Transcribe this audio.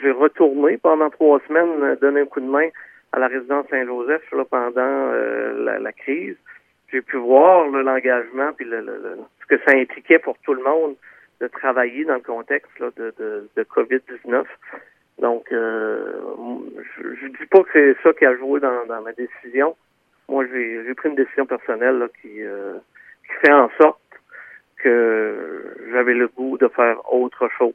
j'ai retourné pendant trois semaines euh, donner un coup de main à la résidence Saint-Joseph là, pendant euh, la, crise. J'ai pu voir l'engagement puis le, ce que ça impliquait pour tout le monde de travailler dans le contexte de, de, de COVID-19. Donc, euh, je, ne dis pas que c'est ça qui a joué dans, ma décision. Moi, j'ai pris une décision personnelle qui, euh, qui fait en sorte que j'avais le goût de faire autre chose.